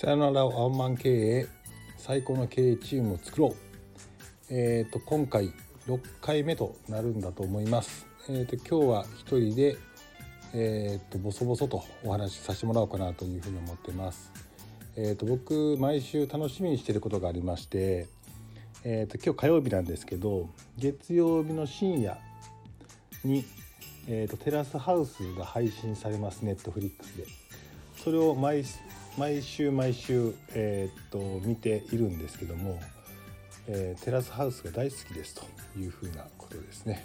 さよならワンマン経営最高の経営チームを作ろう。えっ、ー、と今回6回目となるんだと思います。えっ、ー、と今日は一人でえっ、ー、とボソボソとお話しさせてもらおうかなというふうに思ってます。えっ、と僕毎週楽しみにしていることがありまして、えっ、と今日火曜日なんですけど月曜日の深夜にえーと、テラスハウスが配信されますネットフリックスでそれを毎毎週毎週、えーと、見ているんですけども、えー、テラスハウスが大好きですというふうなことですね。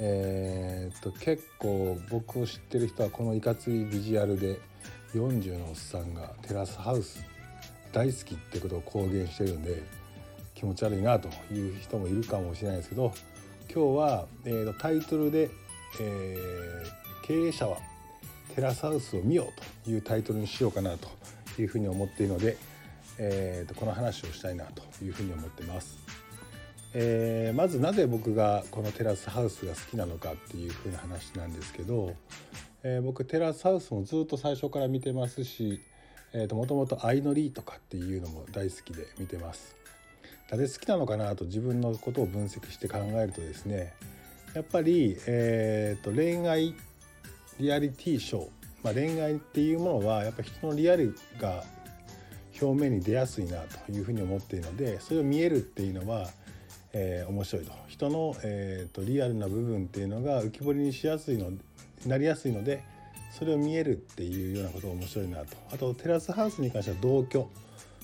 えーと、結構僕を知ってる人はこのいかついビジュアルで40のおっさんがテラスハウス大好きってことを公言してるんで気持ち悪いなという人もいるかもしれないですけど今日は、えー、とタイトルで、えー、経営者はテラスハウスを見ようというタイトルにしようかなというふうに思っているので、えー、とこの話をしたいなというふうに思ってます。えー、まずなぜ僕がこのテラスハウスが好きなのかっていうふうな話なんですけど、えー、僕テラスハウスもずっと最初から見てますしもともと相乗りとかっていうのも大好きで見てます。なぜ好きなのかなと自分のことを分析して考えるとですねやっぱり、えーと恋愛リアリティショー、まあ、恋愛っていうものはやっぱ人のリアルが表面に出やすいなというふうに思っているのでそれを見えるっていうのは、えー、面白いと。人の、えーと、リアルな部分っていうのが浮き彫りにしやすいのなりやすいのでそれを見えるっていうようなことが面白いなと。あとテラスハウスに関しては同居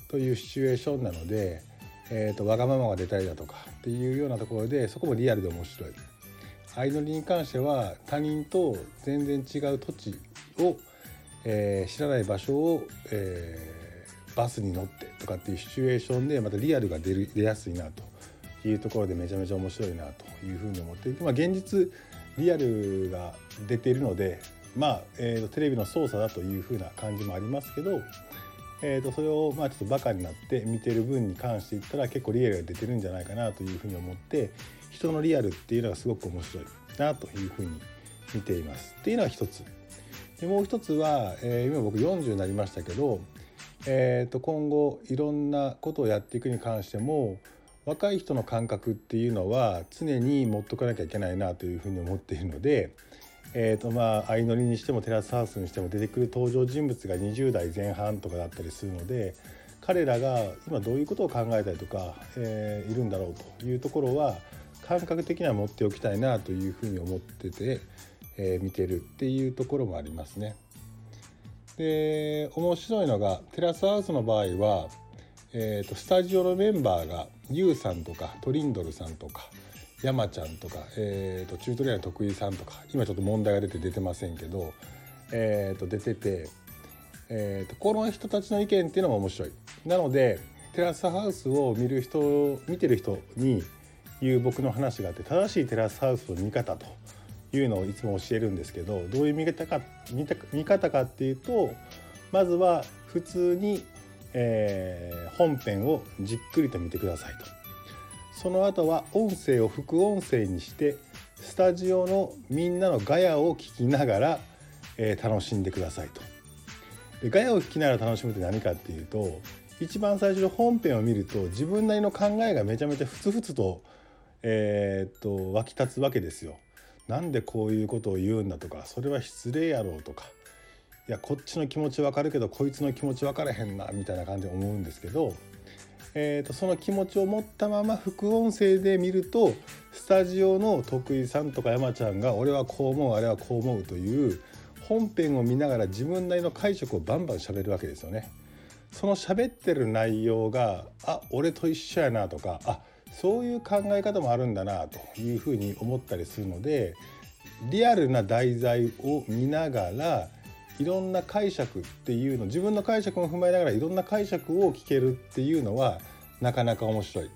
というシチュエーションなので、えーとわがままが出たりだとかっていうようなところでそこもリアルで面白い。相乗りに関しては他人と全然違う土地を、えー、知らない場所を、えー、バスに乗ってとかっていうシチュエーションでまたリアルが出る出やすいなというところでめちゃめちゃ面白いなというふうに思っていて、まあ、現実リアルが出ているのでまあ、えー、テレビの操作だというふうな感じもありますけど、えーと、それをまあちょっとバカになって見てる分に関して言ったら結構リアルが出てるんじゃないかなというふうに思って人のリアルっていうのがすごく面白いなというふうに見ています。っていうのは一つ。でもう一つは、えー、今僕40になりましたけど、えー、と今後いろんなことをやっていくに関しても若い人の感覚っていうのは常に持っとかなきゃいけないなというふうに思っているので、えーとまあ、相乗りにしてもテラスハウスにしても出てくる登場人物が20代前半とかだったりするので彼らが今どういうことを考えたりとか、えー、いるんだろうというところは感覚的には持っておきたいなというふうに思ってて、えー、見てるっていうところもありますね。で面白いのがテラスハウスの場合は、えーと、スタジオのメンバーが YOU さんとかトリンドルさんとか山ちゃんとか、えーと、チュートリアル徳井さんとか今ちょっと問題が出て出てませんけど、えーと、出てて、えー、とこの人たちの意見っていうのも面白い。なのでテラスハウスを見る人見てる人にいう僕の話があって正しいテラスハウスの見方というのをいつも教えるんですけどどういう見方か見た見方かっていうとまずは普通に、えー、本編をじっくりと見てくださいと。その後は音声を副音声にしてスタジオのみんなのガヤを聞きながら、えー、楽しんでくださいと。でガヤを聞きながら楽しむって何かっていうと一番最初の本編を見ると自分なりの考えがめちゃめちゃふつふつとえー、っと湧き立つわけですよ。なんでこういうことを言うんだとかそれは失礼やろうとかいやこっちの気持ちわかるけどこいつの気持ち分からへんなみたいな感じで思うんですけど、えーと、その気持ちを持ったまま副音声で見るとスタジオの徳井さんとか山ちゃんが俺はこう思うあれはこう思うという本編を見ながら自分なりの解釈をバンバン喋るわけですよね。その喋ってる内容があ俺と一緒やなとかあそういう考え方もあるんだなというふうに思ったりするのでリアルな題材を見ながらいろんな解釈っていうの自分の解釈も踏まえながらいろんな解釈を聞けるっていうのはなかなか面白い。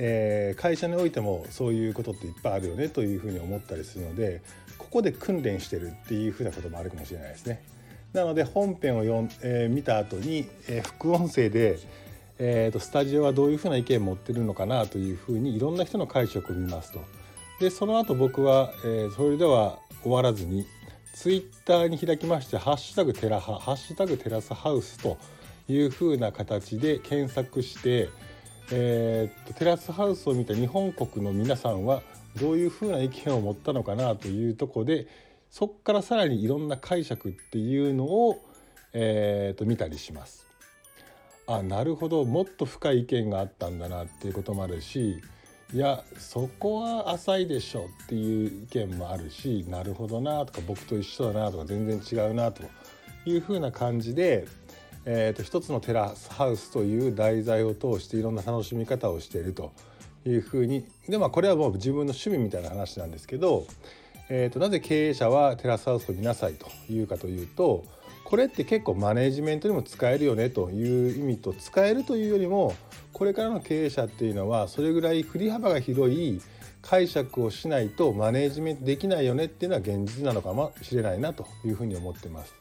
えー、会社においてもそういうことっていっぱいあるよねというふうに思ったりするのでここで訓練してるっていうふうなこともあるかもしれないですね。なので本編を読ん、えー、見た後に、えー、副音声でえーと、スタジオはどういうふうな意見を持ってるのかなというふうにいろんな人の解釈を見ますと。でその後僕は、えー、それでは終わらずにツイッターに開きまして「ハッシュタグテラハ」「ハッシュタグテラスハウス」というふうな形で検索して、えー、っとテラスハウスを見た日本国の皆さんはどういうふうな意見を持ったのかなというとこでそこからさらにいろんな解釈っていうのを、えー、と見たりします。あなるほどもっと深い意見があったんだなっていうこともあるしいやそこは浅いでしょっていう意見もあるしなるほどなとか僕と一緒だなとか全然違うなというふうな感じで、えー、と一つのテラスハウスという題材を通していろんな楽しみ方をしているというふうにでまあこれはもう自分の趣味みたいな話なんですけど、えー、となぜ経営者はテラスハウスを見なさいというかというとこれって結構マネジメントにも使えるよねという意味と使えるというよりもこれからの経営者っていうのはそれぐらい振り幅が広い解釈をしないとマネジメントできないよねっていうのは現実なのかもしれないなというふうに思ってます。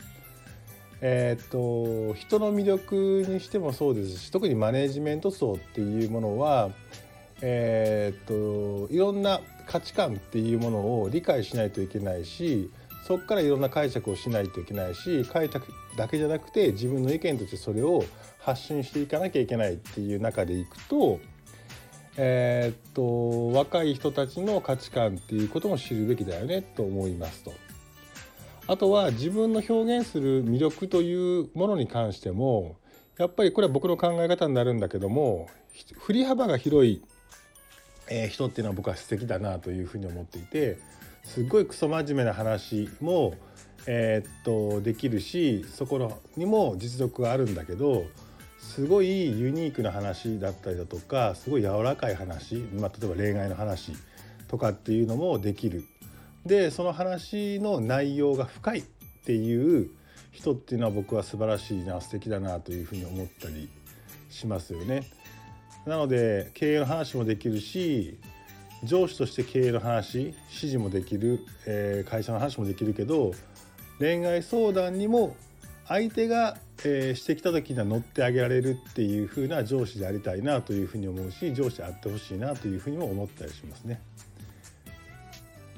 えー、っと人の魅力にしてもそうですし特にマネジメント層っていうものは、えー、っといろんな価値観っていうものを理解しないといけないしそこからいろんな解釈をしないといけないし解釈だけじゃなくて自分の意見としてそれを発信していかなきゃいけないっていう中でいくと,、えー、っと若い人たちの価値観っていうことも知るべきだよねと思いますと。あとは自分の表現する魅力というものに関してもやっぱりこれは僕の考え方になるんだけども振り幅が広い人っていうのは僕は素敵だなというふうに思っていてすっごいクソ真面目な話も、えー、っとできるしそこにも実力があるんだけどすごいユニークな話だったりだとかすごい柔らかい話、まあ、例えば恋愛の話とかっていうのもできる。でその話の内容が深いっていう人っていうのは僕は素晴らしいな素敵だなというふうに思ったりしますよね。なので経営の話もできるし上司として経営の話指示もできる、えー、会社の話もできるけど恋愛相談にも相手が、えー、してきた時には乗ってあげられるっていう風な上司でありたいなというふうに思うし上司であってほしいなというふうにも思ったりしますね。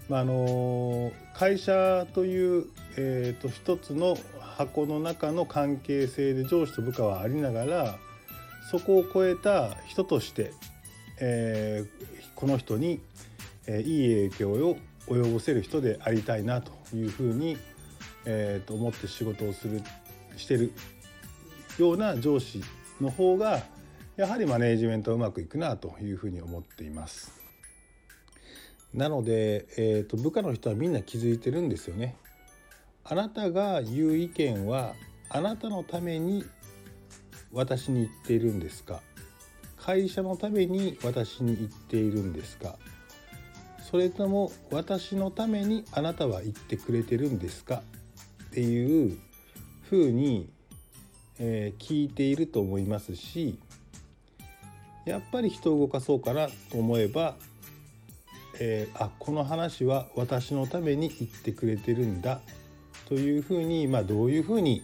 まあ、あの会社という、えーと、一つの箱の中の関係性で上司と部下はありながらそこを超えた人として、えー、この人に、えいい影響を及ぼせる人でありたいなというふうに、えー、と思って仕事をするしてるような上司の方がやはりマネージメントうまくいくなというふうに思っています。なので、えーと、部下の人はみんな気づいてるんですよね。あなたが言う意見はあなたのために私に言っているんですか？会社のために私に言っているんですか？それとも私のためにあなたは言ってくれてるんですか？っていうふうに、えー、聞いていると思いますしやっぱり人を動かそうかなと思えば、えー、あこの話は私のために言ってくれてるんだ。というふうに、まあ、どういうふうに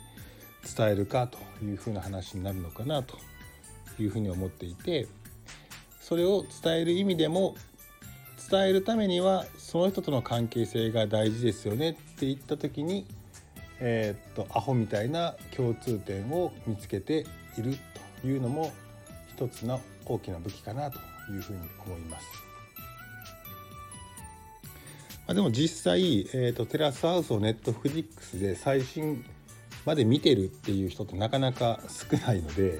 伝えるかというふうな話になるのかなというふうに思っていてそれを伝える意味でも伝えるためにはその人との関係性が大事ですよねって言った時に、えー、っとアホみたいな共通点を見つけているというのも一つの大きな武器かなというふうに思います。まあ、でも実際、えー、とテラスハウスをネットフリックスで最新まで見てるっていう人ってなかなか少ないので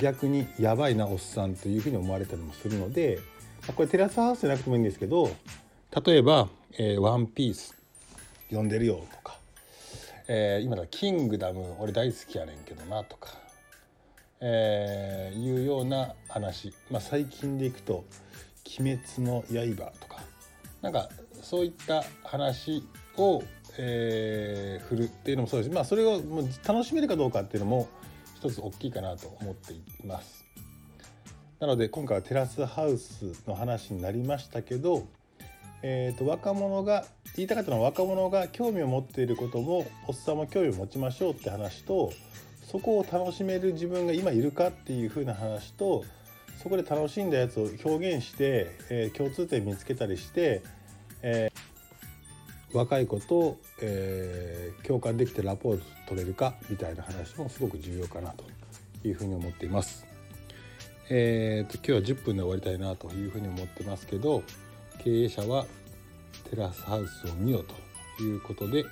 逆にやばいなおっさんというふうに思われたりもするのでこれテラスハウスじゃなくてもいいんですけど例えば「えー、ワンピース読んでるよ」とか、えー、今だ「キングダム俺大好きやねんけどな」とか、えー、いうような話、まあ、最近でいくと「鬼滅の刃」とかなんかそういった話を、えー、振るっていうのもそうです。まあそれをもう楽しめるかどうかっていうのも一つ大きいかなと思っています。なので今回はテラスハウスの話になりましたけど、えー、と若者が言いたかったのは若者が興味を持っていることもおっさんも興味を持ちましょうって話とそこを楽しめる自分が今いるかっていう風な話とそこで楽しんだやつを表現して、えー、共通点見つけたりして、えー若い子と、えー、共感できてラポート取れるかみたいな話もすごく重要かなというふうに思っています。えーと、今日は10分で終わりたいなというふうに思ってますけど経営者はテラスハウスを見よということで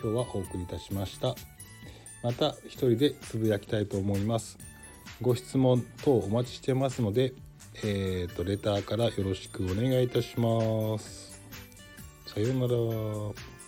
今日はお送りいたしました。また一人でつぶやきたいと思います。ご質問等お待ちしてますのでえーとレターからよろしくお願いいたします。さようなら